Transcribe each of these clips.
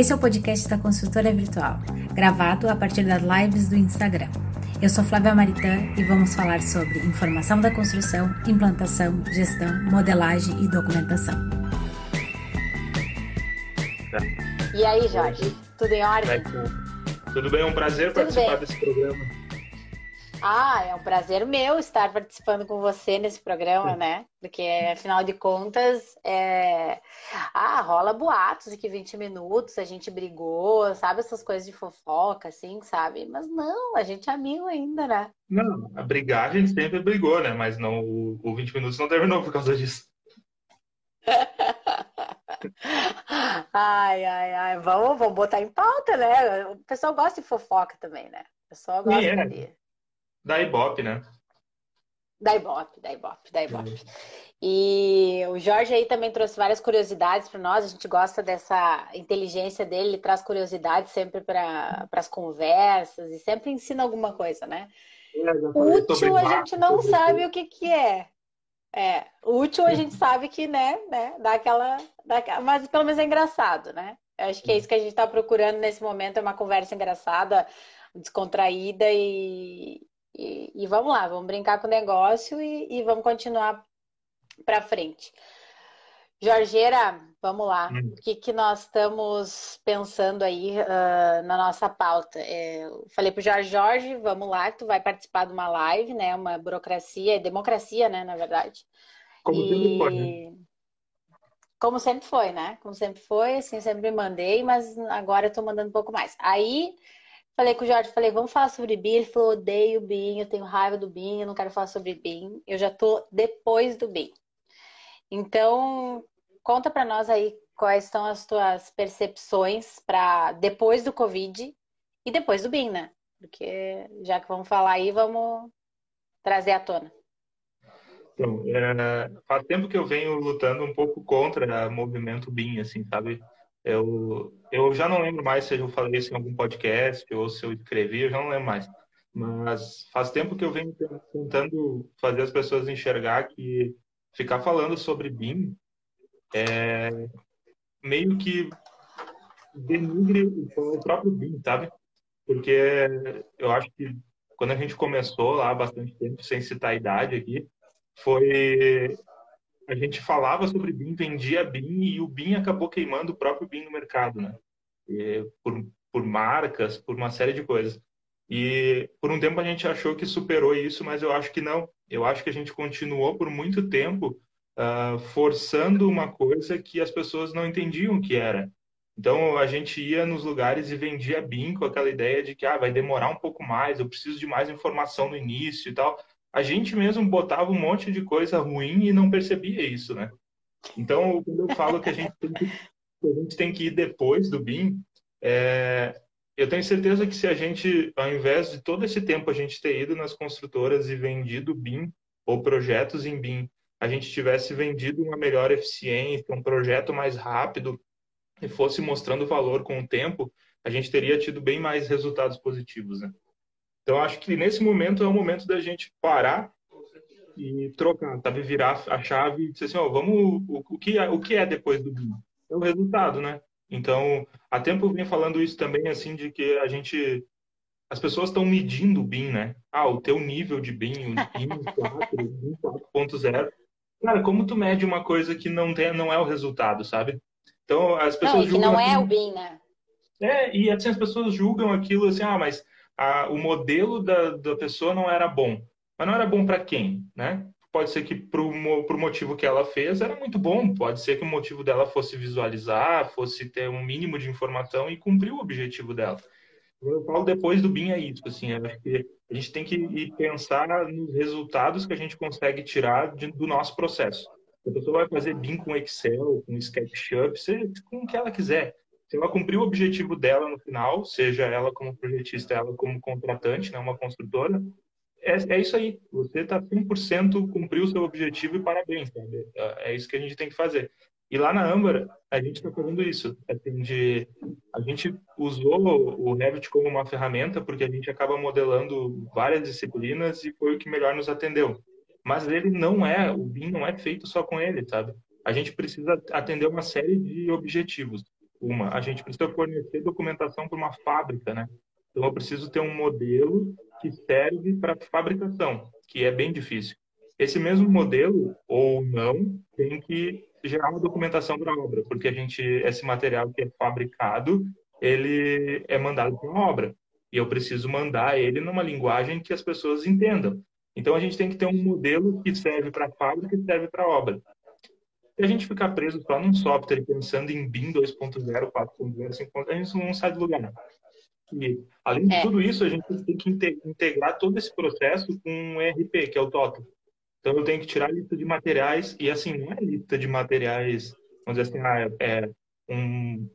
Esse é o podcast da Consultora Virtual, gravado a partir das lives do Instagram. Eu sou Flávia Maritã e vamos falar sobre informação da construção, implantação, gestão, modelagem e documentação. E aí, Jorge? Tudo em ordem? Tudo bem, é um prazer Tudo participar bem. desse programa. Ah, é um prazer meu estar participando com você nesse programa, né? Porque, afinal de contas, é... ah, rola boatos de que 20 minutos a gente brigou, sabe? Essas coisas de fofoca, assim, sabe? Mas não, a gente é amigo ainda, né? Não, a brigar a gente sempre brigou, né? Mas não, o, o 20 minutos não terminou por causa disso. ai, ai, ai. Vamos, vamos botar em pauta, né? O pessoal gosta de fofoca também, né? O pessoal gosta é. de da Ibope, né? Da Ibope, da Ibope, da Ibope. E o Jorge aí também trouxe várias curiosidades para nós. A gente gosta dessa inteligência dele, ele traz curiosidades sempre para as conversas e sempre ensina alguma coisa, né? É, útil a gente não sabe o que, que é. É, útil a gente sabe que, né, né, dá aquela, dá aquela, mas pelo menos é engraçado, né? Eu acho que é isso que a gente está procurando nesse momento, é uma conversa engraçada, descontraída e, e, e, vamos lá, vamos brincar com o negócio e, e vamos continuar para frente. Jorgeira, vamos lá. Hum. O que, que nós estamos pensando aí uh, na nossa pauta? É, falei para o Jorge, Jorge, vamos lá, que tu vai participar de uma live, né? Uma burocracia, democracia, né, na verdade. Como e... sempre foi, né? Como sempre foi, né? Como sempre foi, assim, sempre mandei, mas agora eu tô mandando um pouco mais. Aí Falei com o Jorge, falei, vamos falar sobre BIM. Ele falou, odeio BIM, eu tenho raiva do BIM, eu não quero falar sobre BIM. Eu já tô depois do BIM. Então, conta para nós aí quais são as tuas percepções para depois do Covid e depois do BIM, né? Porque já que vamos falar aí, vamos trazer à tona. Então, é, faz tempo que eu venho lutando um pouco contra o movimento BIM, assim, sabe? Eu, eu já não lembro mais se eu falei isso em algum podcast ou se eu escrevi, eu já não lembro mais. Mas faz tempo que eu venho tentando fazer as pessoas enxergar que ficar falando sobre BIM é meio que denigre o próprio BIM, sabe? Porque eu acho que quando a gente começou lá há bastante tempo, sem citar a idade aqui, foi a gente falava sobre BIM, vendia BIM e o BIM acabou queimando o próprio BIM no mercado, né? E, por, por marcas, por uma série de coisas. E por um tempo a gente achou que superou isso, mas eu acho que não. Eu acho que a gente continuou por muito tempo uh, forçando uma coisa que as pessoas não entendiam o que era. Então a gente ia nos lugares e vendia BIM com aquela ideia de que ah, vai demorar um pouco mais, eu preciso de mais informação no início e tal a gente mesmo botava um monte de coisa ruim e não percebia isso, né? Então, quando eu falo que a gente tem que, a gente tem que ir depois do BIM, é, eu tenho certeza que se a gente, ao invés de todo esse tempo a gente ter ido nas construtoras e vendido BIM ou projetos em BIM, a gente tivesse vendido uma melhor eficiência, um projeto mais rápido e fosse mostrando valor com o tempo, a gente teria tido bem mais resultados positivos, né? Então, acho que nesse momento é o momento da gente parar e trocar, sabe? Virar a chave e dizer assim, ó, vamos, o, o, que, é, o que é depois do BIM? É o resultado, né? Então, há tempo eu venho falando isso também, assim, de que a gente, as pessoas estão medindo o BIM, né? Ah, o teu nível de BIM, o BIM 4, BIM 4.0. Cara, como tu mede uma coisa que não, tem, não é o resultado, sabe? Então, as pessoas não, que não é o BIM, né? É, e assim, as pessoas julgam aquilo assim, ah, mas a, o modelo da, da pessoa não era bom. Mas não era bom para quem, né? Pode ser que para o motivo que ela fez era muito bom. Pode ser que o motivo dela fosse visualizar, fosse ter um mínimo de informação e cumprir o objetivo dela. Eu falo depois do BIM é isso, assim, acho que a gente tem que pensar nos resultados que a gente consegue tirar de, do nosso processo. A pessoa vai fazer BIM com Excel, com SketchUp, seja com o que ela quiser se ela cumprir o objetivo dela no final, seja ela como projetista, ela como contratante, né, uma construtora, é, é isso aí. Você está 100% cumpriu o seu objetivo e parabéns, sabe? É, é isso que a gente tem que fazer. E lá na Amber, a gente está fazendo isso. Assim, de, a gente usou o Revit como uma ferramenta porque a gente acaba modelando várias disciplinas e foi o que melhor nos atendeu. Mas ele não é, o BIM não é feito só com ele, sabe? A gente precisa atender uma série de objetivos. Uma, a gente precisa fornecer documentação para uma fábrica, né? Então eu preciso ter um modelo que serve para fabricação, que é bem difícil. Esse mesmo modelo, ou não, tem que gerar uma documentação para a obra, porque a gente, esse material que é fabricado, ele é mandado para obra. E eu preciso mandar ele numa linguagem que as pessoas entendam. Então a gente tem que ter um modelo que serve para a fábrica e serve para a obra. Se a gente ficar preso só num software pensando em BIM 2.0, 4.0, 5.0, a gente não sai do lugar. E, além de é. tudo isso, a gente tem que integrar todo esse processo com um ERP, que é o TOTO. Então eu tenho que tirar a lista de materiais, e assim, não é lista de materiais, vamos dizer assim, ah, é um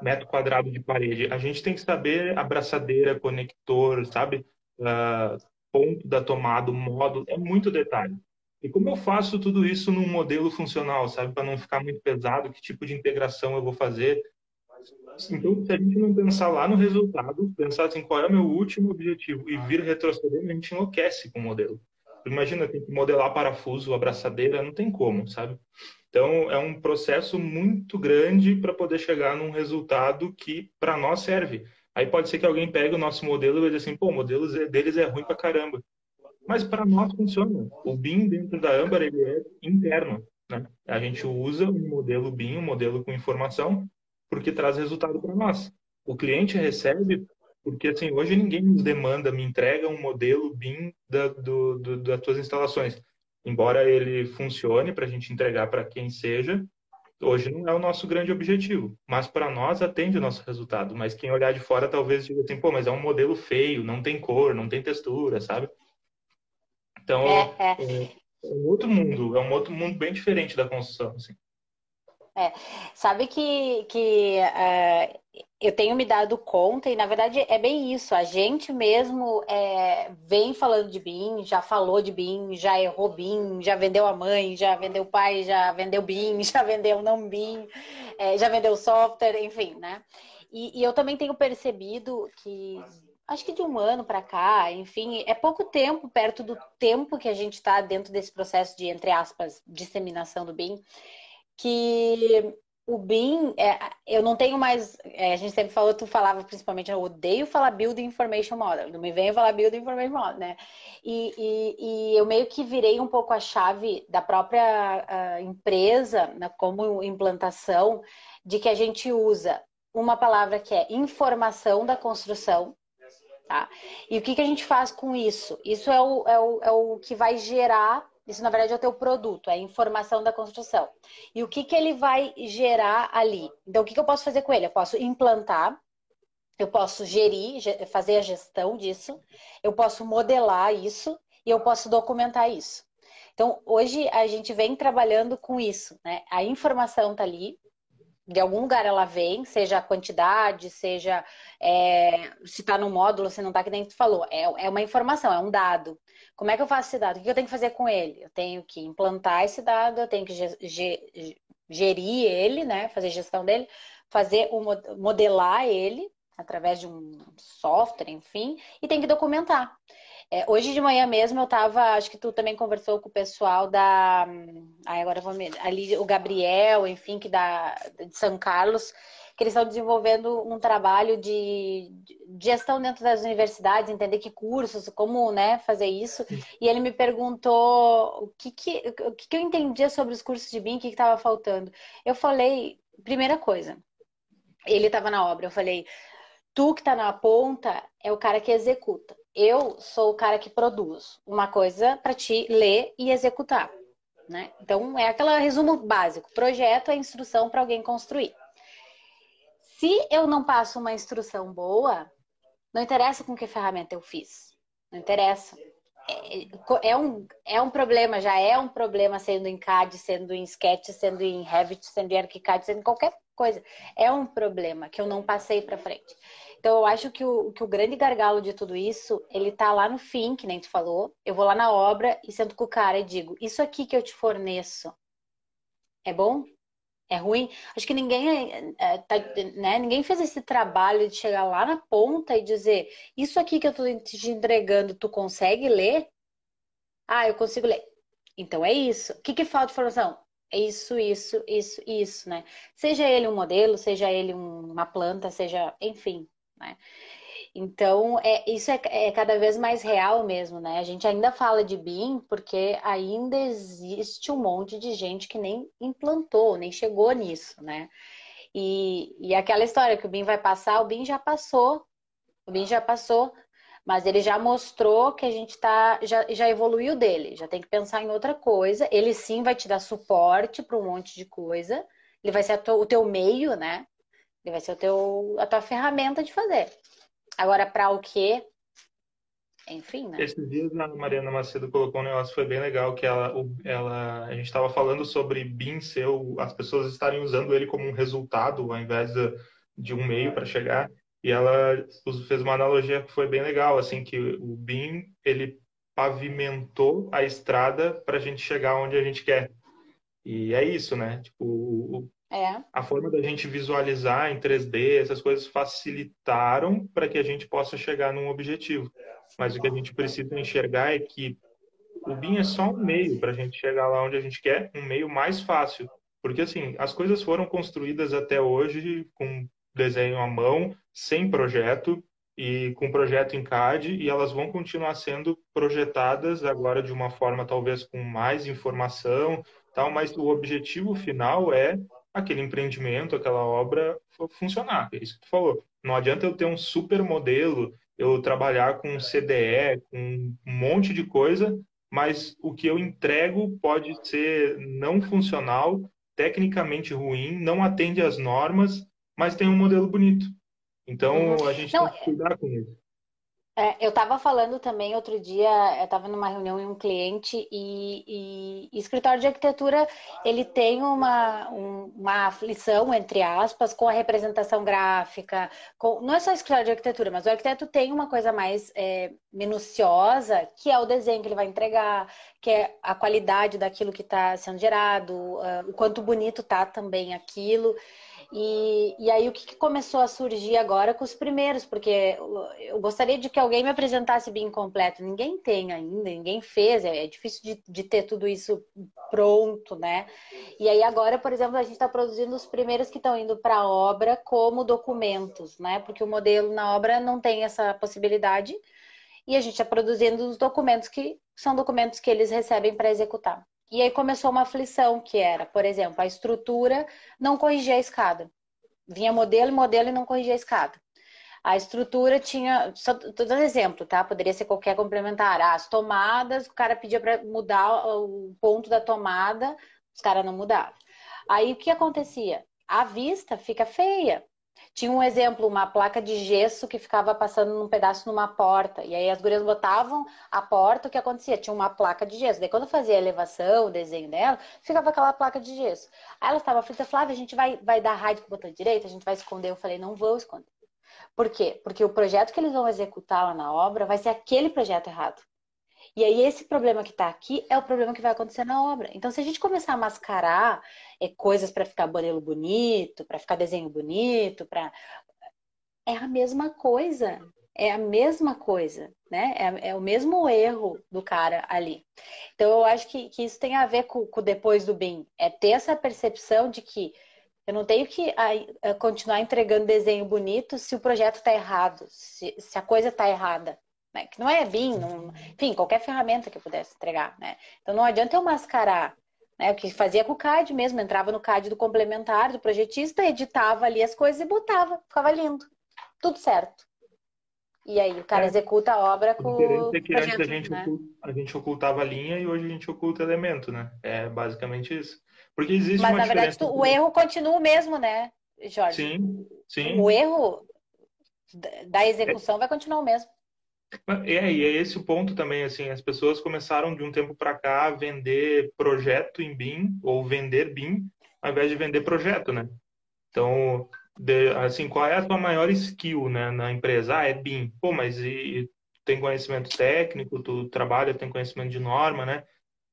metro quadrado de parede. A gente tem que saber abraçadeira, conector, sabe? Uh, ponto da tomada, o módulo, é muito detalhe. E como eu faço tudo isso num modelo funcional, sabe? Para não ficar muito pesado, que tipo de integração eu vou fazer. Então, se a gente não pensar lá no resultado, pensar assim, qual é o meu último objetivo e vir retrocedendo, a gente enlouquece com o modelo. Imagina, tem que modelar parafuso, abraçadeira, não tem como, sabe? Então, é um processo muito grande para poder chegar num resultado que para nós serve. Aí pode ser que alguém pegue o nosso modelo e dizer assim, pô, o modelo deles é ruim para caramba. Mas para nós funciona. O BIM dentro da Amber ele é interno. Né? A gente usa um modelo BIM, um modelo com informação, porque traz resultado para nós. O cliente recebe porque assim hoje ninguém nos demanda, me entrega um modelo BIM da, do, do, das tuas instalações. Embora ele funcione para a gente entregar para quem seja, hoje não é o nosso grande objetivo. Mas para nós atende o nosso resultado. Mas quem olhar de fora talvez diga assim, pô, mas é um modelo feio, não tem cor, não tem textura, sabe? Então, é, é. é, um outro mundo, é um outro mundo bem diferente da construção, assim. É, sabe que, que uh, eu tenho me dado conta, e na verdade é bem isso, a gente mesmo é, vem falando de BIM, já falou de BIM, já errou BIM, já vendeu a mãe, já vendeu o pai, já vendeu BIM, já vendeu não BIM, é, já vendeu software, enfim, né? E, e eu também tenho percebido que acho que de um ano para cá, enfim, é pouco tempo perto do tempo que a gente está dentro desse processo de, entre aspas, disseminação do BIM, que o BIM, é, eu não tenho mais. É, a gente sempre falou, tu falava principalmente, eu odeio falar Build Information Model, não me venha falar Build Information Model, né? E, e, e, eu meio que virei um pouco a chave da própria empresa, né, como implantação, de que a gente usa uma palavra que é informação da construção, Tá? E o que, que a gente faz com isso? Isso é o, é, o, é o que vai gerar, isso na verdade é o teu produto, é a informação da construção. E o que, que ele vai gerar ali? Então, o que, que eu posso fazer com ele? Eu posso implantar, eu posso gerir, fazer a gestão disso, eu posso modelar isso e eu posso documentar isso. Então, hoje a gente vem trabalhando com isso, né? A informação está ali, de algum lugar ela vem, seja a quantidade, seja é, se está no módulo, se não está, que nem tu falou. É, é uma informação, é um dado. Como é que eu faço esse dado? O que eu tenho que fazer com ele? Eu tenho que implantar esse dado, eu tenho que gerir ele, né? Fazer gestão dele, fazer modelar ele através de um software, enfim, e tem que documentar. É, hoje de manhã mesmo eu estava, acho que tu também conversou com o pessoal da. Ai, agora vou me. Ali, o Gabriel, enfim, que da, de São Carlos, que eles estão desenvolvendo um trabalho de, de gestão dentro das universidades, entender que cursos, como né, fazer isso. E ele me perguntou o que, que, o que, que eu entendia sobre os cursos de BIM, o que estava faltando. Eu falei, primeira coisa, ele estava na obra, eu falei, tu que está na ponta é o cara que executa eu sou o cara que produz uma coisa para te ler e executar. Né? Então, é aquele resumo básico: projeto é instrução para alguém construir. Se eu não passo uma instrução boa, não interessa com que ferramenta eu fiz. Não interessa. É, é, um, é um problema, já é um problema sendo em CAD, sendo em Sketch, sendo em Revit, sendo em ArchiCAD, sendo em qualquer coisa. É um problema que eu não passei para frente. Então, eu acho que o, que o grande gargalo de tudo isso, ele tá lá no fim, que nem tu falou. Eu vou lá na obra e sento com o cara e digo: Isso aqui que eu te forneço é bom? É ruim? Acho que ninguém, é, é tá, né, ninguém fez esse trabalho de chegar lá na ponta e dizer: Isso aqui que eu tô te entregando, tu consegue ler? Ah, eu consigo ler. Então é isso. O que, que falta de informação? Isso, isso, isso, isso, né? Seja ele um modelo, seja ele uma planta, seja, enfim, né? Então, é, isso é, é, cada vez mais real mesmo, né? A gente ainda fala de BIM porque ainda existe um monte de gente que nem implantou, nem chegou nisso, né? E, e aquela história que o BIM vai passar, o BIM já passou, o BIM já passou, mas ele já mostrou que a gente tá, já, já evoluiu dele, já tem que pensar em outra coisa. Ele sim vai te dar suporte para um monte de coisa. Ele vai ser o teu meio, né? Ele vai ser o teu, a tua ferramenta de fazer. Agora, para o quê? Enfim, né? Esses dias a Mariana Macedo colocou um negócio foi bem legal, que ela, ela a gente estava falando sobre BIM ser as pessoas estarem usando ele como um resultado ao invés de, de um meio para chegar. E ela fez uma analogia que foi bem legal, assim, que o BIM, ele pavimentou a estrada para a gente chegar onde a gente quer. E é isso, né? Tipo, é. a forma da gente visualizar em 3D, essas coisas facilitaram para que a gente possa chegar num objetivo. Mas o que a gente precisa enxergar é que o BIM é só um meio para a gente chegar lá onde a gente quer, um meio mais fácil. Porque, assim, as coisas foram construídas até hoje com desenho à mão, sem projeto e com projeto em CAD, e elas vão continuar sendo projetadas agora de uma forma talvez com mais informação, tal, mas o objetivo final é aquele empreendimento, aquela obra funcionar. É isso que tu falou. Não adianta eu ter um super modelo, eu trabalhar com CDE, com um monte de coisa, mas o que eu entrego pode ser não funcional, tecnicamente ruim, não atende às normas mas tem um modelo bonito. Então uhum. a gente Não, tem que cuidar com isso. É, eu estava falando também outro dia, eu estava numa reunião em um cliente e, e, escritório de arquitetura ele tem uma, um, uma aflição, entre aspas, com a representação gráfica. Com, não é só escritório de arquitetura, mas o arquiteto tem uma coisa mais é, minuciosa, que é o desenho que ele vai entregar, que é a qualidade daquilo que está sendo gerado, uh, o quanto bonito está também aquilo. E, e aí o que, que, começou a surgir agora com os primeiros, porque eu gostaria de que alguém me apresentasse bem completo. Ninguém tem ainda, ninguém fez, é, é difícil de, de, ter tudo isso pronto, né? E aí agora, por exemplo, a gente está produzindo os primeiros que estão indo para a obra como documentos, né? Porque o modelo na obra não tem essa possibilidade. E a gente está produzindo os documentos que são documentos que eles recebem para executar. E aí começou uma aflição que era, por exemplo, a estrutura não corrigia a escada. Vinha modelo, modelo e não corrigia a escada. A estrutura tinha, só tô dando exemplo, tá? Poderia ser qualquer complementar. Ah, as tomadas, o cara pedia para mudar o ponto da tomada, os caras não mudavam. Aí o que acontecia? A vista fica feia. Tinha um exemplo, uma placa de gesso que ficava passando num pedaço numa porta. E aí as gurias botavam a porta, o que acontecia? Tinha uma placa de gesso. Daí quando fazia a elevação, o desenho dela, ficava aquela placa de gesso. Aí ela estava frita, Flávia, a gente vai, vai dar raio com o botão direito, a gente vai esconder. Eu falei, não vou esconder. Por quê? Porque o projeto que eles vão executar lá na obra vai ser aquele projeto errado. E aí, esse problema que está aqui é o problema que vai acontecer na obra. Então, se a gente começar a mascarar é, coisas para ficar modelo bonito, para ficar desenho bonito, para. É a mesma coisa. É a mesma coisa, né? É, é, o mesmo erro do cara ali. Então, eu acho que, que isso tem a ver com, com depois do bem. É ter essa percepção de que eu não tenho que continuar entregando desenho bonito se o projeto está errado, se, se a coisa está errada né? Que não é BIM, não... enfim, qualquer ferramenta que eu pudesse entregar, né? Então não adianta eu mascarar, né? O que fazia com o CAD mesmo, entrava no CAD do complementar, do projetista, editava ali as coisas e botava, ficava lindo, tudo certo. E aí o cara é. executa a obra com o é que antes a gente, né? a gente ocultava a linha e hoje a gente oculta elemento, né? É basicamente isso. Porque existe Mas, uma na verdade, tu, o erro continua o mesmo, né, Jorge? Sim, sim. O erro da execução é. vai continuar o mesmo. É, e é esse o ponto também, assim, as pessoas começaram de um tempo para cá a vender projeto em BIM ou vender BIM ao invés de vender projeto, né? Então, de, assim, qual é a tua maior skill, né, na empresa? Ah, é BIM. Pô, mas e, e tem conhecimento técnico, tu trabalha, tem conhecimento de norma, né?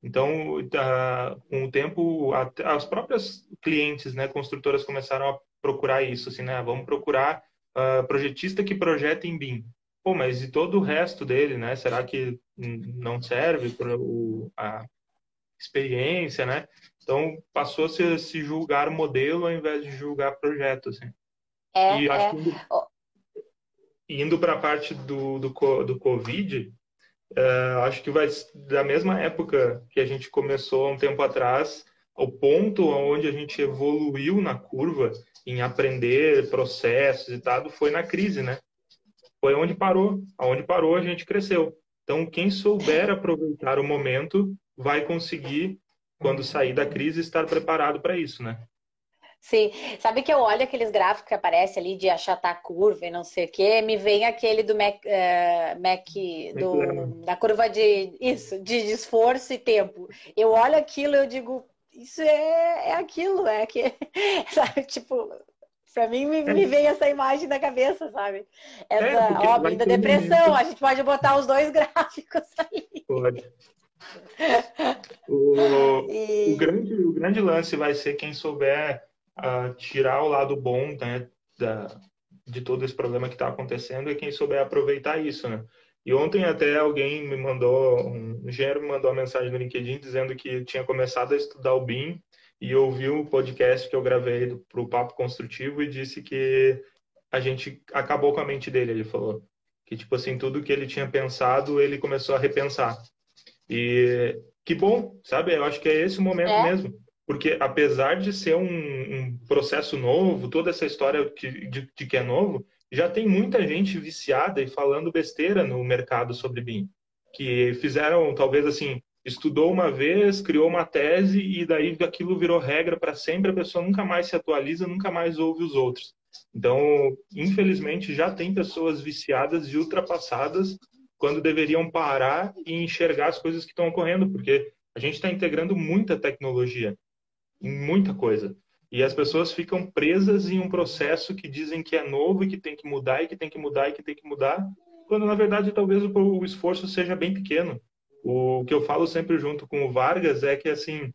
Então, tá, com o tempo, as próprias clientes, né, construtoras começaram a procurar isso, assim, né? Vamos procurar uh, projetista que projeta em BIM. Pô, mas e todo o resto dele, né? Será que não serve para a experiência, né? Então, passou -se a se julgar modelo ao invés de julgar projeto. Assim. É, e acho é. que indo para a parte do, do, do Covid, uh, acho que vai da mesma época que a gente começou um tempo atrás, o ponto onde a gente evoluiu na curva em aprender processos e tal, foi na crise, né? Foi onde parou. Aonde parou, a gente cresceu. Então, quem souber aproveitar o momento vai conseguir, quando sair da crise, estar preparado para isso, né? Sim, sabe que eu olho aqueles gráficos que aparecem ali de achatar a curva e não sei o que, me vem aquele do Mac, uh, Mac do, da curva de isso, de esforço e tempo. Eu olho aquilo e eu digo, isso é, é aquilo, é que, sabe, tipo, Pra mim, me, me vem essa imagem na cabeça, sabe? Essa, é, óbvio, da depressão. A gente pode botar os dois gráficos aí. Pode. O, e... o, grande, o grande lance vai ser quem souber uh, tirar o lado bom né, da, de todo esse problema que está acontecendo e quem souber aproveitar isso, né? E ontem até alguém me mandou, um engenheiro me mandou uma mensagem no LinkedIn dizendo que tinha começado a estudar o BIM e ouviu o podcast que eu gravei para o Papo Construtivo e disse que a gente acabou com a mente dele, ele falou. Que, tipo assim, tudo que ele tinha pensado, ele começou a repensar. E que bom, sabe? Eu acho que é esse o momento é. mesmo. Porque apesar de ser um, um, processo novo, toda essa história de, de, de que é novo, já tem muita gente viciada e falando besteira no mercado sobre BIM. Que fizeram, talvez assim, estudou uma vez, criou uma tese e daí aquilo virou regra para sempre, a pessoa nunca mais se atualiza, nunca mais ouve os outros. Então, infelizmente, já tem pessoas viciadas e ultrapassadas quando deveriam parar e enxergar as coisas que estão ocorrendo, porque a gente está integrando muita tecnologia em muita coisa. E as pessoas ficam presas em um processo que dizem que é novo e que tem que mudar e que tem que mudar e que tem que mudar, quando na verdade talvez o esforço seja bem pequeno. O que eu falo sempre junto com o Vargas é que assim,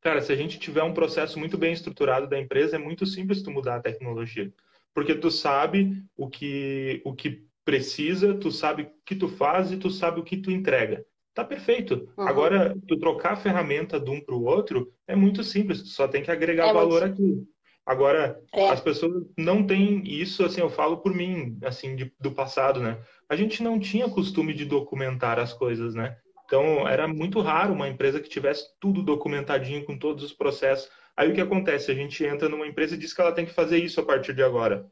cara, se a gente tiver um processo muito bem estruturado da empresa, é muito simples tu mudar a tecnologia, porque tu sabe o que o que precisa, tu sabe o que tu faz e tu sabe o que tu entrega. Tá perfeito. Uhum. Agora, tu trocar a ferramenta de um para o outro é muito simples, tu só tem que agregar é valor muito... aqui. Agora, é. as pessoas não têm isso, assim, eu falo por mim, assim, de, do passado, né? A gente não tinha costume de documentar as coisas, né? Então, era muito raro uma empresa que tivesse tudo documentadinho com todos os processos. Aí o que acontece? A gente entra numa empresa e diz que ela tem que fazer isso a partir de agora.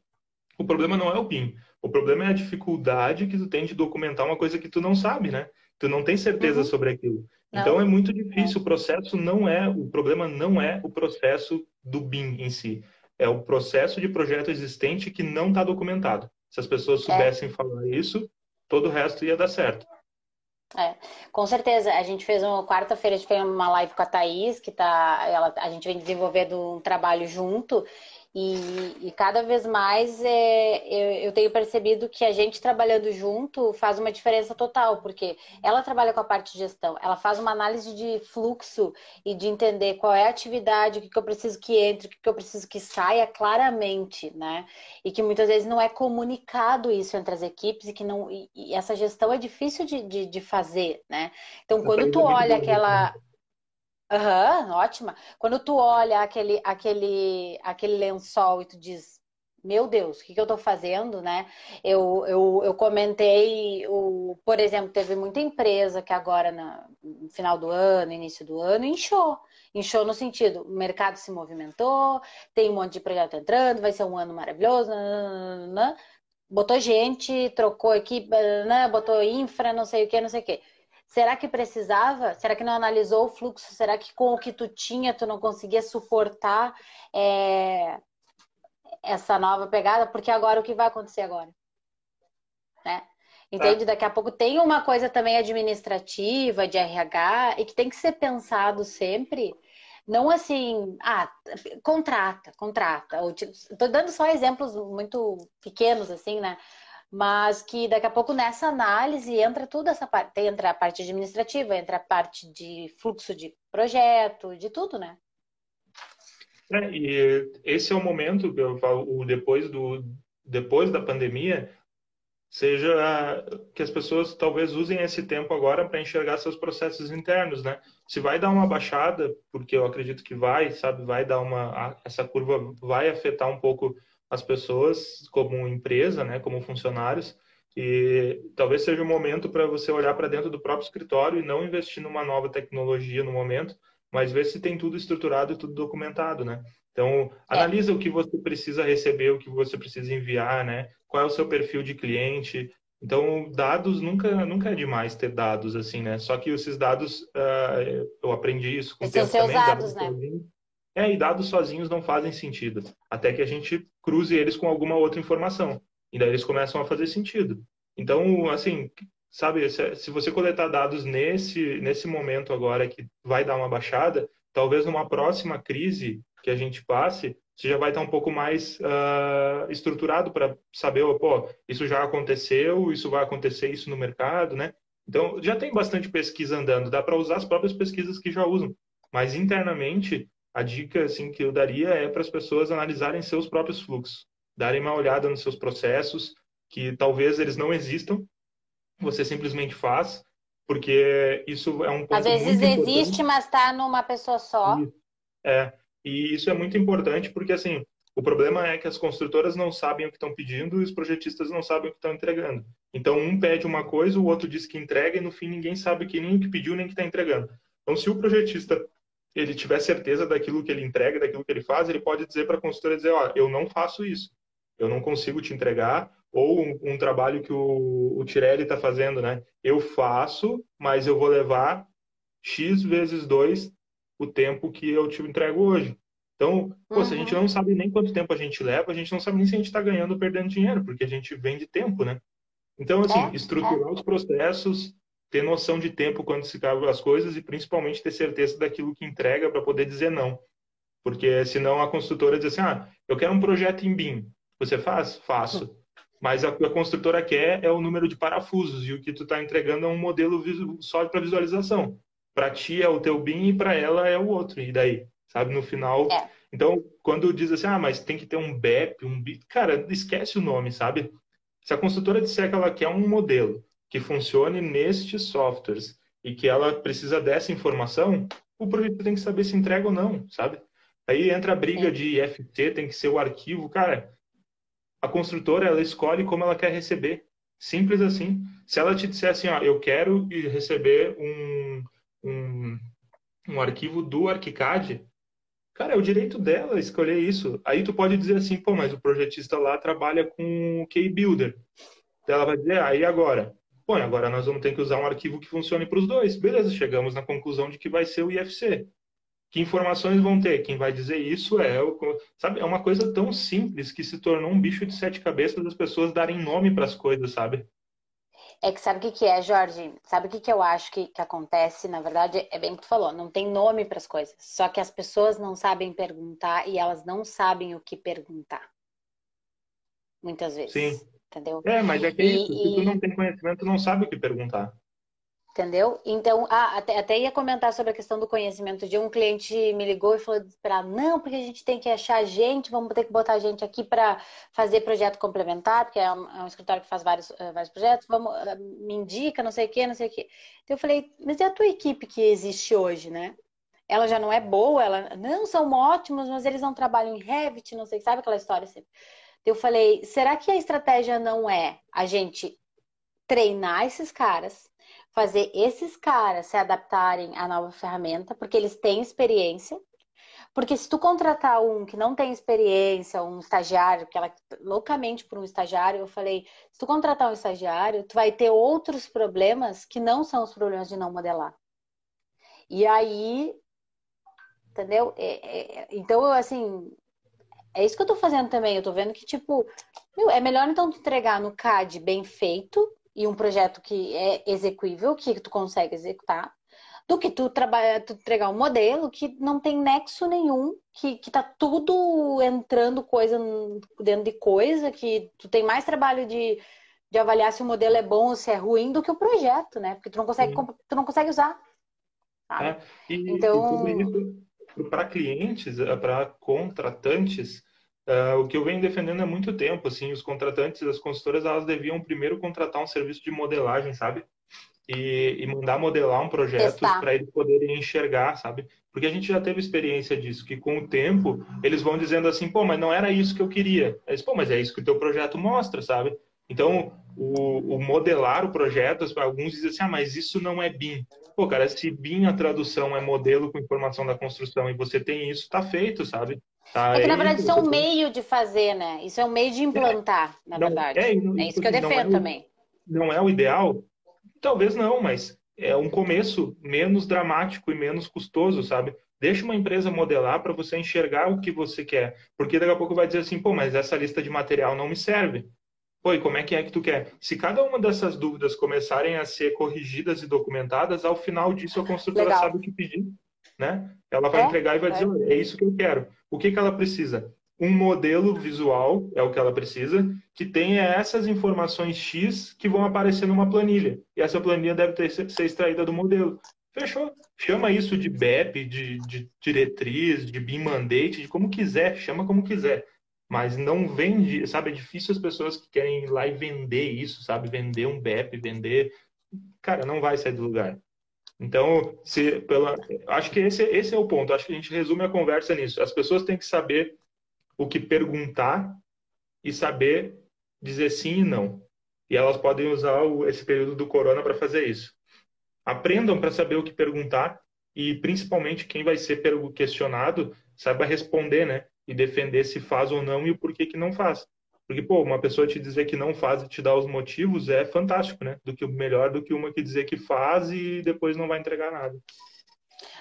O problema não é o PIN. O problema é a dificuldade que tu tem de documentar uma coisa que tu não sabe, né? Tu não tem certeza uhum. sobre aquilo. Não. Então é muito difícil. O processo não é, o problema não é o processo do BIM em si. É o processo de projeto existente que não está documentado. Se as pessoas é. soubessem é. falar isso, todo o resto ia dar certo. É, com certeza. A gente fez uma quarta-feira, a gente fez uma live com a Thaís, que tá, ela, a gente vem desenvolvendo um trabalho junto, e, e, cada vez mais é, eu, eu, tenho percebido que a gente trabalhando junto faz uma diferença total, porque ela trabalha com a parte de gestão, ela faz uma análise de fluxo e de entender qual é a atividade, o que, que eu preciso que entre, o que, que eu preciso que saia claramente, né? E que muitas vezes não é comunicado isso entre as equipes e que não. E, e essa gestão é difícil de, de, de fazer, né? Então, quando tu olha aquela. Aham, uhum, ótima. Quando tu olha aquele, aquele, aquele lençol e tu diz, meu Deus, o que, que eu estou fazendo, né? Eu, eu, eu comentei, o, por exemplo, teve muita empresa que agora na, no final do ano, início do ano, inchou. Inchou no sentido, o mercado se movimentou, tem um monte de projeto entrando, vai ser um ano maravilhoso, nananana, botou gente, trocou equipe, botou infra, não sei o que, não sei o que. Será que precisava? Será que não analisou o fluxo? Será que com o que tu tinha tu não conseguia suportar é, essa nova pegada? Porque agora o que vai acontecer agora? Né? Entende? É. Daqui a pouco tem uma coisa também administrativa, de RH, e que tem que ser pensado sempre. Não assim, ah, contrata, contrata. Estou dando só exemplos muito pequenos, assim, né? Mas que daqui a pouco nessa análise entra tudo essa parte, entra a parte administrativa, entra a parte de fluxo de projeto, de tudo, né? É, e esse é o momento que eu falo, o depois do depois da pandemia, seja que as pessoas talvez usem esse tempo agora para enxergar seus processos internos, né? Se vai dar uma baixada, porque eu acredito que vai, sabe, vai dar uma essa curva vai afetar um pouco as pessoas como empresa, né, como funcionários, e talvez seja o momento para você olhar para dentro do próprio escritório e não investir numa nova tecnologia no momento, mas ver se tem tudo estruturado e tudo documentado, né? Então, analisa o que você precisa receber, o que você precisa enviar, né? Qual é o seu perfil de cliente. Então, dados nunca, nunca é demais ter dados assim, né? Só que esses dados, uh, eu aprendi isso com Esses o tempo seus também. Dados, né? É, e dados sozinhos não fazem sentido, até que a gente cruze eles com alguma outra informação. E daí eles começam a fazer sentido. Então, assim, sabe, se você coletar dados nesse, nesse momento agora que vai dar uma baixada, talvez numa próxima crise que a gente passe, você já vai estar um pouco mais uh, estruturado para saber, pô, isso já aconteceu, isso vai acontecer isso no mercado, né? Então, já tem bastante pesquisa andando, dá para usar as próprias pesquisas que já usam. Mas internamente, a dica assim que eu daria é para as pessoas analisarem seus próprios fluxos, darem uma olhada nos seus processos, que talvez eles não existam, você simplesmente faz, porque isso é um ponto Às vezes existe, mas está numa pessoa só. É, e isso é muito importante porque, assim, o problema é que as construtoras não sabem o que estão pedindo e os projetistas não sabem o que estão entregando. Então, um pede uma coisa, o outro diz que entrega e no fim ninguém sabe que nem o que pediu nem o que está entregando. Então, se o projetista ele tiver certeza daquilo que ele entrega, daquilo que ele faz, ele pode dizer para a construtora dizer, ó, eu não faço isso, eu não consigo te entregar, ou um, um trabalho que o, o Tirelli está fazendo, né? Eu faço, mas eu vou levar x vezes 2 o tempo que eu te entrego hoje. Então, pô, uhum. se a gente uhum. não sabe nem quanto tempo a gente leva, a gente não sabe nem se a gente está ganhando ou perdendo dinheiro, porque a gente vende tempo, né? Então, assim, é, estruturar é. os processos, ter noção de tempo quando se cabe as coisas e principalmente ter certeza daquilo que entrega para poder dizer não. Porque senão a construtora diz assim, ah, eu quero um projeto em BIM. Você faz? Faço. Mas a que a construtora quer é o número de parafusos e o que tu está entregando é um modelo só para visualização para ti é o teu BIM e para ela é o outro. E daí, sabe, no final. É. Então, quando diz assim, ah, mas tem que ter um BEP, um BIT, cara, esquece o nome, sabe? Se a construtora disser que ela quer um modelo que funcione nestes softwares e que ela precisa dessa informação, o projeto tem que saber se entrega ou não, sabe? Aí entra a briga de IFT, tem que ser o arquivo. Cara, a construtora, ela escolhe como ela quer receber. Simples assim. Se ela te disser assim, ó, eu quero receber um, um, um arquivo do ArchiCAD, cara, é o direito dela escolher isso. Aí tu pode dizer assim, pô, mas o projetista lá trabalha com o Keybuilder. Ela vai dizer, aí ah, agora? Pô, agora nós vamos ter que usar um arquivo que funcione para os dois. Beleza, chegamos na conclusão de que vai ser o IFC. Que informações vão ter? Quem vai dizer isso é o. Sabe, é uma coisa tão simples que se tornou um bicho de sete cabeças das pessoas darem nome para as coisas, sabe? É que sabe o que, que é, Jorge? Sabe o que, que eu acho que, que acontece? Na verdade, é bem o que tu falou, não tem nome para as coisas. Só que as pessoas não sabem perguntar e elas não sabem o que perguntar. Muitas vezes. Sim. Entendeu? É, mas é que é isso. Se tu não tem conhecimento, tu não sabe o que perguntar. Entendeu? Então, ah, até, até ia comentar sobre a questão do conhecimento. De um cliente me ligou e falou desesperado: não, porque a gente tem que achar gente, vamos ter que botar gente aqui para fazer projeto complementar, porque é um, é um, escritório que faz vários, uh, vários projetos, vamos, uh, me indica, não sei o quê, não sei o quê. Então eu falei: mas é a tua equipe que existe hoje, né? Ela já não é boa, ela não são ótimos, mas eles não trabalham em Revit, não sei, sabe aquela história sempre. Então eu falei: será que a estratégia não é a gente treinar esses caras? fazer esses caras se adaptarem à nova ferramenta, porque eles têm experiência. Porque se tu contratar um que não tem experiência, um estagiário, que ela loucamente por um estagiário, eu falei, se tu contratar um estagiário, tu vai ter outros problemas que não são os problemas de não modelar. E aí, entendeu? É, é, então, assim, é isso que eu tô fazendo também. Eu tô vendo que, tipo, meu, é melhor então tu entregar no CAD bem feito, e um projeto que é execuível, que tu consegue executar, do que tu trabalhar, tu entregar um modelo que não tem nexo nenhum, que, que tá tudo entrando coisa dentro de coisa, que tu tem mais trabalho de, de avaliar se o modelo é bom ou se é ruim do que o projeto, né? Porque tu não consegue, tu não consegue usar. É, e, então, para clientes, para contratantes, Uh, o que eu venho defendendo há muito tempo, assim, os contratantes das consultoras, elas deviam primeiro contratar um serviço de modelagem, sabe? E, e mandar modelar um projeto para eles poderem enxergar, sabe? Porque a gente já teve experiência disso, que com o tempo eles vão dizendo assim, pô, mas não era isso que eu queria. Eles, pô, mas é isso que o teu projeto mostra, sabe? Então, o, o modelar o projeto, alguns dizem assim, ah, mas isso não é BIM. Pô, cara, se BIM a tradução é modelo com informação da construção e você tem isso, tá feito, sabe? Tá é que, na verdade, isso é um meio de fazer, né? Isso é um meio de implantar, é, na não, verdade. É, não, é isso que eu defendo não é, também. Não é o ideal? Talvez não, mas é um começo menos dramático e menos custoso, sabe? Deixa uma empresa modelar para você enxergar o que você quer. Porque daqui a pouco vai dizer assim, pô, mas essa lista de material não me serve. E como é que é que tu quer? Se cada uma dessas dúvidas começarem a ser corrigidas e documentadas, ao final disso a construtora Legal. sabe o que pedir, né? Ela vai é, entregar e vai é. dizer, é isso que eu quero. O que, que ela precisa? Um modelo visual, é o que ela precisa, que tenha essas informações X que vão aparecer numa planilha. E essa planilha deve ter, ser extraída do modelo. Fechou. Chama isso de BEP, de, de diretriz, de BIM mandate, de como quiser, chama como quiser. Mas não vende, sabe? É difícil as pessoas que querem ir lá e vender isso, sabe? Vender um BEP, vender. Cara, não vai sair do lugar. Então, se, pela, acho que esse, esse é o ponto. Acho que a gente resume a conversa nisso. As pessoas têm que saber o que perguntar e saber dizer sim e não. E elas podem usar o, esse período do corona para fazer isso. Aprendam para saber o que perguntar e, principalmente, quem vai ser questionado saiba responder, né? E defender se faz ou não e o porquê que não faz. Porque, pô, uma pessoa te dizer que não faz e te dar os motivos é fantástico, né? Do que melhor do que uma que dizer que faz e depois não vai entregar nada.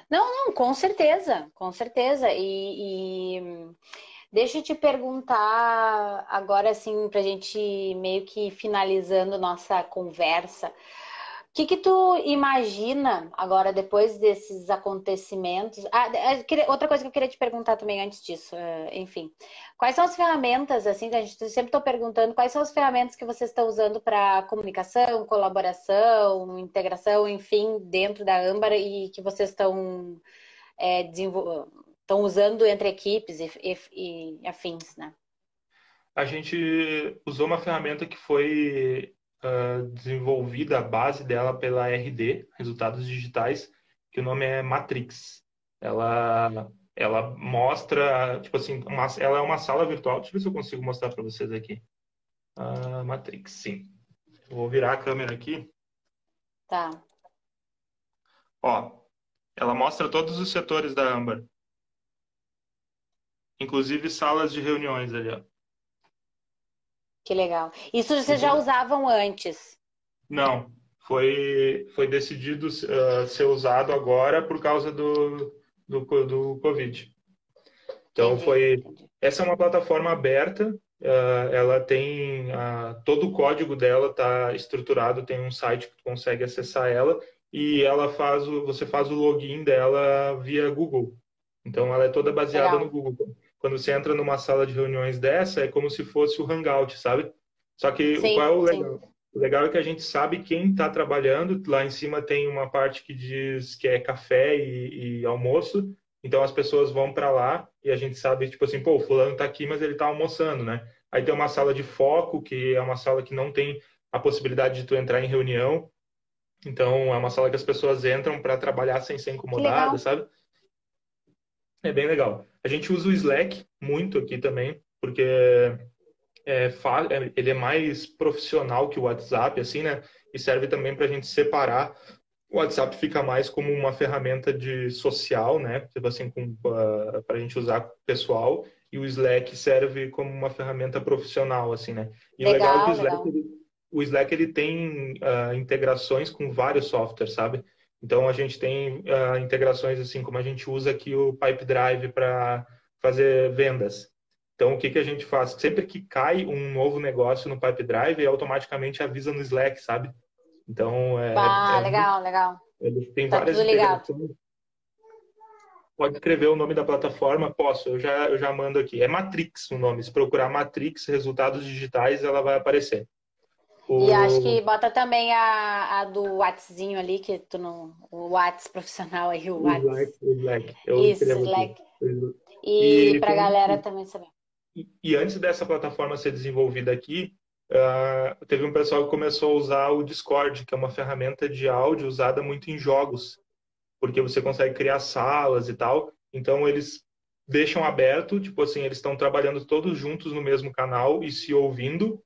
Não, não, com certeza, com certeza. E, e deixa eu te perguntar agora, assim, para a gente meio que finalizando nossa conversa que, que tu imagina agora, depois desses acontecimentos? Ah, outra coisa que eu queria te perguntar também antes disso, eh, enfim. Quais são as ferramentas, assim, a gente sempre estou perguntando, quais são as ferramentas que vocês estão usando para comunicação, colaboração, integração, enfim, dentro da Âmbar e que vocês estão é, estão usando entre equipes e, e, e afins, né? A gente usou uma ferramenta que foi uh, desenvolvida, a base dela pela RD, Resultados Digitais, que o nome é Matrix. Ela, ela mostra, tipo assim, uma, ela é uma sala virtual. Deixa eu ver se eu consigo mostrar para vocês aqui. Uh, Matrix, sim. Eu vou virar a câmera aqui. Tá. Ó, ela mostra todos os setores da Amber. Inclusive salas de reuniões ali, ó. Que legal. Isso vocês já usavam antes? Não, foi, foi decidido uh, ser usado agora por causa do, do, do Covid. Então entendi, foi. Entendi. Essa é uma plataforma aberta, uh, ela tem. Uh, todo o código dela está estruturado, tem um site que tu consegue acessar ela e ela faz o, você faz o login dela via Google. Então ela é toda baseada Legal. no Google quando você entra numa sala de reuniões dessa, é como se fosse o Hangout, sabe? Só que sim, qual é o legal? Sim. O legal é que a gente sabe quem está trabalhando. Lá em cima tem uma parte que diz que é café e, e almoço. Então as pessoas vão para lá e a gente sabe, tipo assim, pô, o fulano está aqui, mas ele está almoçando, né? Aí tem uma sala de foco, que é uma sala que não tem a possibilidade de tu entrar em reunião. Então é uma sala que as pessoas entram para trabalhar sem ser incomodadas, sabe? É bem legal. A gente usa o Slack muito aqui também, porque é, é, ele é mais profissional que o WhatsApp, assim, né? E serve também para a gente separar. O WhatsApp fica mais como uma ferramenta de social, né? Tipo assim, para a gente usar pessoal. E o Slack serve como uma ferramenta profissional, assim, né? E legal, o legal é que o Slack, ele, o Slack ele tem uh, integrações com vários softwares, sabe? Então a gente tem uh, integrações assim como a gente usa aqui o Pipe Drive para fazer vendas. Então o que, que a gente faz? Sempre que cai um novo negócio no Pipe Drive, automaticamente avisa no Slack, sabe? Então é. Ah, é, legal, legal. Ele tem tá várias integrações. Pode escrever o nome da plataforma? Posso, eu já, eu já mando aqui. É Matrix o nome. Se procurar Matrix Resultados Digitais, ela vai aparecer. O... E acho que bota também a, a do Whatzinho ali, que tu não. O Whats profissional aí, o Whats. O Slack. Isso, Slack. E, e pra galera também saber. e antes dessa plataforma ser desenvolvida aqui, uh, teve um pessoal que começou a usar o Discord, que é uma ferramenta de áudio usada muito em jogos, porque você consegue criar salas e tal. Então eles deixam aberto, tipo assim, eles estão trabalhando todos juntos no mesmo canal e se ouvindo.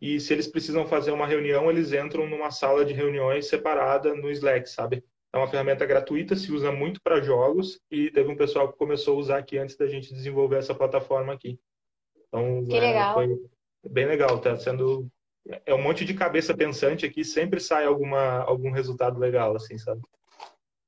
E se eles precisam fazer uma reunião, eles entram numa sala de reuniões separada no Slack, sabe? É uma ferramenta gratuita, se usa muito para jogos e teve um pessoal que começou a usar aqui antes da gente desenvolver essa plataforma aqui. Então, que é, legal. foi bem legal, tá sendo é um monte de cabeça pensante aqui, sempre sai alguma algum resultado legal assim, sabe?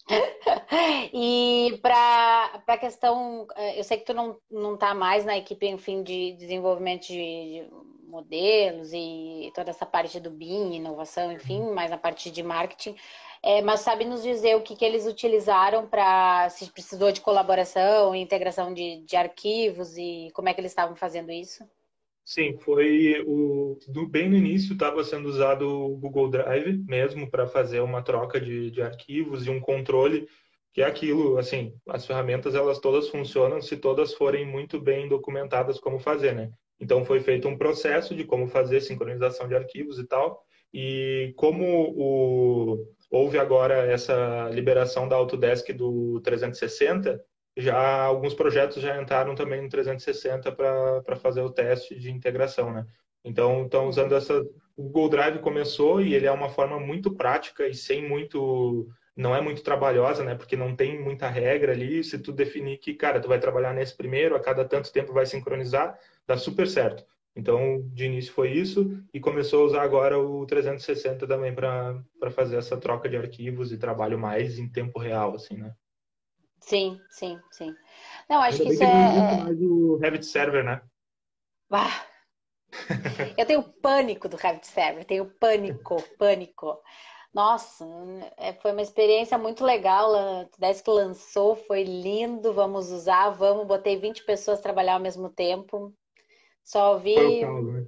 e para a questão, eh, eu sei que tu não, não tá mais na equipe, enfim, de desenvolvimento de, de modelos e toda essa parte do BIM, inovação, enfim, uhum. mais na parte de marketing. É, mas sabe nos dizer o que, que eles utilizaram para se precisou de colaboração e integração de, de arquivos e como é que eles estavam fazendo isso? Sim, foi o do, bem no início estava sendo usado o Google Drive mesmo para fazer uma troca de, de arquivos e um controle que é aquilo, assim, as ferramentas elas todas funcionam se todas forem muito bem documentadas como fazer, né? Então foi feito um processo de como fazer sincronização de arquivos e tal. E como o, houve agora essa liberação da Autodesk do 360, já alguns projetos já entraram também no 360 para fazer o teste de integração, né? Então, estão usando essa. O Google Drive começou e ele é uma forma muito prática e sem muito. Não é muito trabalhosa, né? Porque não tem muita regra ali. Se tu definir que, cara, tu vai trabalhar nesse primeiro, a cada tanto tempo vai sincronizar, dá super certo. Então, de início foi isso e começou a usar agora o 360 também para fazer essa troca de arquivos e trabalho mais em tempo real, assim, né? Sim, sim, sim. Não, acho Ainda que isso que é. Mais o Revit Server, né? Ah, eu tenho pânico do Revit Server, tenho pânico, pânico. Nossa, é, foi uma experiência muito legal. A que lançou, foi lindo. Vamos usar, vamos. Botei 20 pessoas trabalhar ao mesmo tempo. Só ouvi. Né?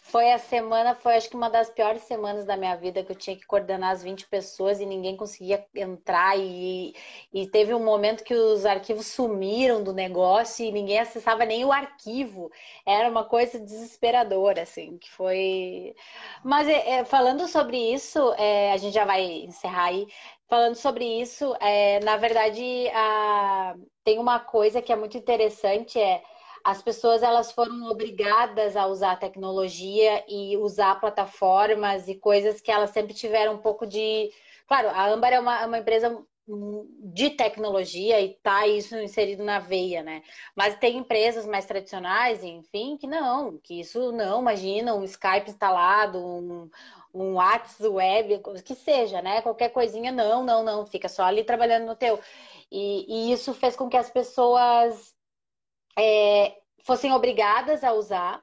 Foi a semana, foi acho que uma das piores semanas da minha vida que eu tinha que coordenar as 20 pessoas e ninguém conseguia entrar. E, e teve um momento que os arquivos sumiram do negócio e ninguém acessava nem o arquivo. Era uma coisa desesperadora, assim, que foi. Mas é, é, falando sobre isso, é, a gente já vai encerrar aí. Falando sobre isso, é, na verdade, a... tem uma coisa que é muito interessante, é as pessoas elas foram obrigadas a usar tecnologia e usar plataformas e coisas que elas sempre tiveram um pouco de. Claro, a Ambar é uma, uma empresa de tecnologia e tá isso inserido na veia, né? Mas tem empresas mais tradicionais, enfim, que não, que isso não, imagina um Skype instalado, um, um WhatsApp web, que seja, né? Qualquer coisinha, não, não, não, fica só ali trabalhando no teu. E, e isso fez com que as pessoas é, fossem obrigadas a usar,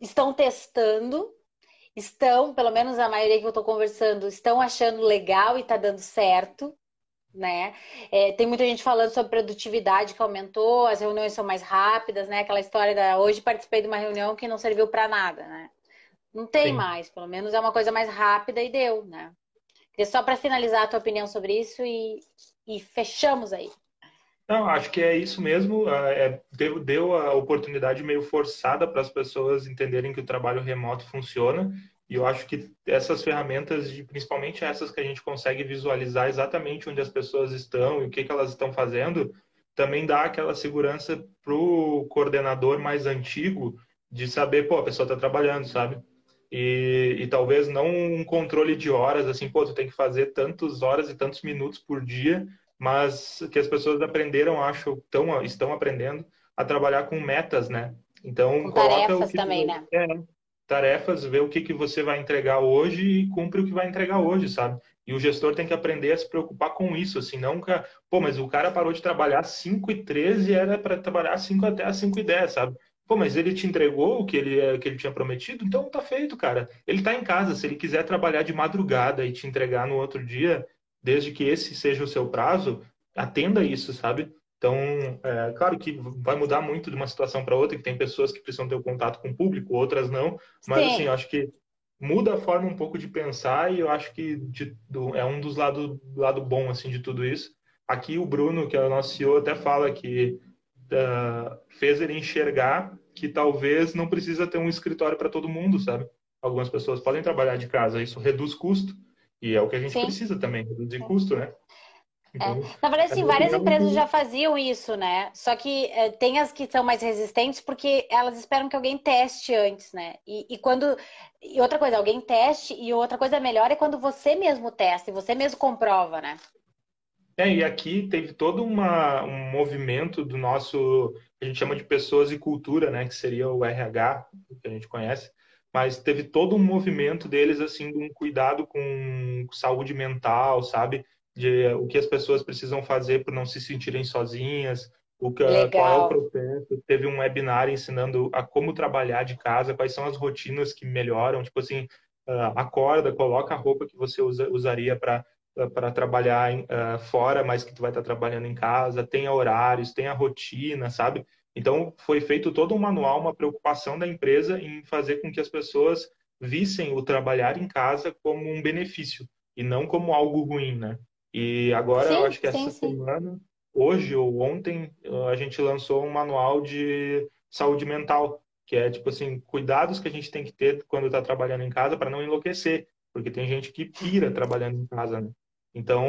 estão testando, estão, pelo menos a maioria que eu estou conversando, estão achando legal e está dando certo. Né? É, tem muita gente falando sobre produtividade que aumentou, as reuniões são mais rápidas, né? Aquela história da hoje participei de uma reunião que não serviu para nada, né? Não tem Sim. mais, pelo menos é uma coisa mais rápida e deu, né? só para finalizar a tua opinião sobre isso e, e fechamos aí. Não, acho que é isso mesmo. Ah, é, deu, deu a oportunidade meio forçada para as pessoas entenderem que o trabalho remoto funciona. E eu acho que essas ferramentas, principalmente essas que a gente consegue visualizar exatamente onde as pessoas estão e o que, que elas estão fazendo, também dá aquela segurança para o coordenador mais antigo de saber, pô, a pessoa está trabalhando, sabe? E, e, talvez não um controle de horas, assim, pô, tu tem que fazer tantas horas e tantos minutos por dia, mas que as pessoas aprenderam, acho, tão, estão aprendendo a trabalhar com metas, né? Então, com tarefas também, né? É, tarefas, ver o que, que você vai entregar hoje e cumpre o que vai entregar hoje, sabe? E o gestor tem que aprender a se preocupar com isso, assim, não que, pô, mas o cara parou de trabalhar 5 e 13 era para trabalhar 5 até as 5 e 10, sabe? Pô, mas ele te entregou o que ele, que ele tinha prometido, então tá feito, cara. Ele tá em casa, se ele quiser trabalhar de madrugada e te entregar no outro dia, desde que esse seja o seu prazo, atenda isso, sabe? Então, é, claro que vai mudar muito de uma situação para outra, que tem pessoas que precisam ter o contato com o público, outras não, mas Sim. assim, eu acho que muda a forma um pouco de pensar e eu acho que de, do, é um dos lados lado bom assim de tudo isso. Aqui o Bruno, que é o nosso CEO, até fala que uh, fez ele enxergar que talvez não precisa ter um escritório para todo mundo, sabe? Algumas pessoas podem trabalhar de casa, isso reduz custo. E é o que a gente Sim. precisa também, reduzir custo, né? Então, é. Na verdade, sim, várias empresas já faziam isso, né? Só que é, tem as que são mais resistentes porque elas esperam que alguém teste antes, né? E, e, quando. E outra coisa, alguém teste, e outra coisa melhor é quando você mesmo testa e você mesmo comprova, né? É, e aqui teve todo uma, um movimento do nosso, a gente chama de pessoas e cultura, né? Que seria o RH, que a gente conhece mas teve todo um movimento deles assim de um cuidado com saúde mental, sabe? de o que as pessoas precisam fazer para não se sentirem sozinhas, o que, qual é o processo. Teve um webinar ensinando a como trabalhar de casa, quais são as rotinas que melhoram, tipo assim, uh, acorda, coloca a roupa que você usa, usaria para para trabalhar uh, fora, mas que tu vai estar tá trabalhando em casa, tenha horários, tenha rotina, sabe? Então foi feito todo um manual, uma preocupação da empresa em fazer com que as pessoas vissem o trabalhar em casa como um benefício e não como algo ruim, né? E agora, sim, eu acho que essa sim, semana, hoje ou ontem, a gente lançou um manual de saúde mental, que é tipo assim, cuidados que a gente tem que ter quando está trabalhando em casa para não enlouquecer, porque tem gente que pira trabalhando em casa, né? Então,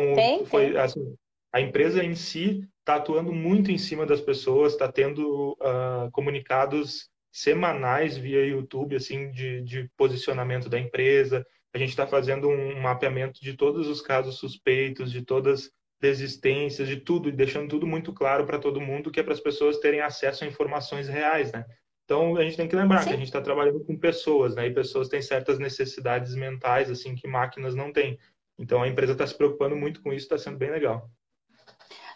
foi assim, a empresa em si está atuando muito em cima das pessoas, está tendo uh, comunicados semanais via YouTube, assim, de, de posicionamento da empresa, a gente está fazendo um mapeamento de todos os casos suspeitos, de todas desistências, de tudo, e deixando tudo muito claro para todo mundo, que é para as pessoas terem acesso a informações reais, né? Então a gente tem que lembrar Sim. que a gente está trabalhando com pessoas, né? E pessoas têm certas necessidades mentais, assim, que máquinas não têm. Então a empresa está se preocupando muito com isso, está sendo bem legal.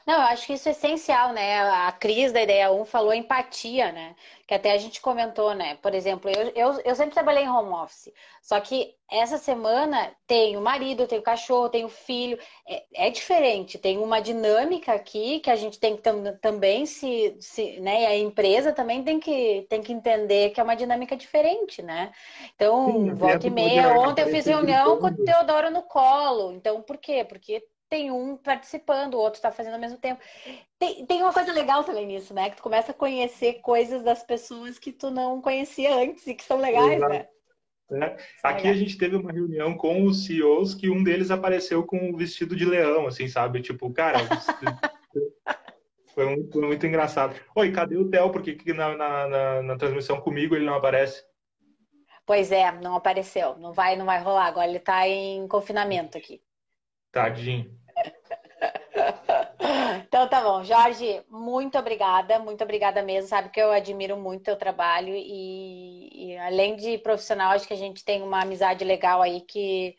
Não, eu acho que isso é essencial, né? A Cris da Ideia 1 falou empatia, né? Que até a gente comentou, né? Por exemplo, eu, eu, eu sempre trabalhei em home office. Só que essa semana tem o marido, tem o cachorro, tem o filho. É, é diferente, tem uma dinâmica aqui que a gente tem que tam, também se, se. né? A empresa também tem que, tem que entender que é uma dinâmica diferente, né? Então, Sim, volta e meia. Ontem eu fiz reunião com o Teodoro no colo. Então, por quê? Porque tem um participando, o outro está fazendo ao mesmo tempo. Tem, tem uma coisa legal também nisso, né? Que tu começa a conhecer coisas das pessoas que tu não conhecia antes e que são legais, Exato. né? É. Aqui a gente teve uma reunião com os CEOs que um deles apareceu com o vestido de leão, assim, sabe? Tipo, cara, foi, muito, foi muito engraçado. Oi, cadê o Theo? Por que, na, na, na, na, transmissão comigo ele não aparece? Pois é, não apareceu. Não vai, não vai rolar. Agora ele tá em confinamento aqui. Tadinho. Então tá bom, Jorge, muito obrigada, muito obrigada mesmo. Sabe que eu admiro muito o teu trabalho e, e, além de profissional, acho que a gente tem uma amizade legal aí que,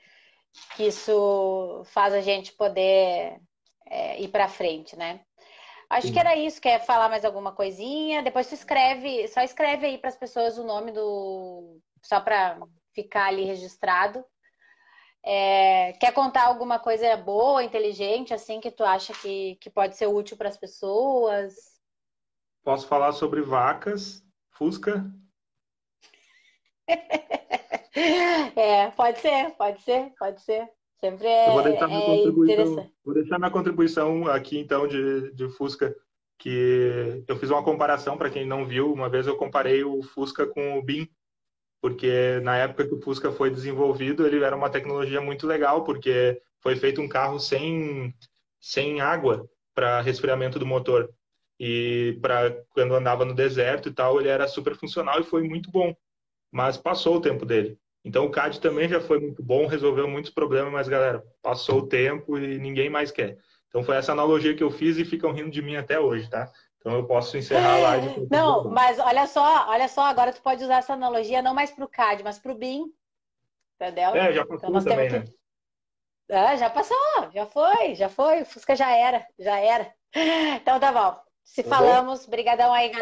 que isso faz a gente poder é, ir para frente, né? Acho Sim. que era isso. Quer falar mais alguma coisinha? Depois tu escreve, só escreve aí para as pessoas o nome do, só para ficar ali registrado é, quer contar alguma coisa boa, inteligente, assim, que tu acha que, que pode ser útil para as pessoas? Posso falar sobre vacas, Fusca? é, pode ser, pode ser, pode ser. Sempre é, vou deixar é contribuição, Vou deixar minha contribuição aqui, então, de, de Fusca, que eu fiz uma comparação, para quem não viu, uma vez eu comparei o Fusca com o BIM, porque na época que o Fusca foi desenvolvido, ele era uma tecnologia muito legal, porque foi feito um carro sem, sem água para resfriamento do motor. E para quando andava no deserto e tal, ele era super funcional e foi muito bom. Mas passou o tempo dele. Então o CAD também já foi muito bom, resolveu muitos problemas, mas galera, passou o tempo e ninguém mais quer. Então foi essa analogia que eu fiz e ficam rindo de mim até hoje, tá? Então eu posso encerrar a live. Não, mas olha só, olha só, agora tu pode usar essa analogia não mais para o CAD, mas para o BIM. Entendeu? É, já passou então, também, né? Ah, já passou, já foi, já foi. O Fusca já era, já era. Então tá bom. Se tá falamos, bom? brigadão aí, galera.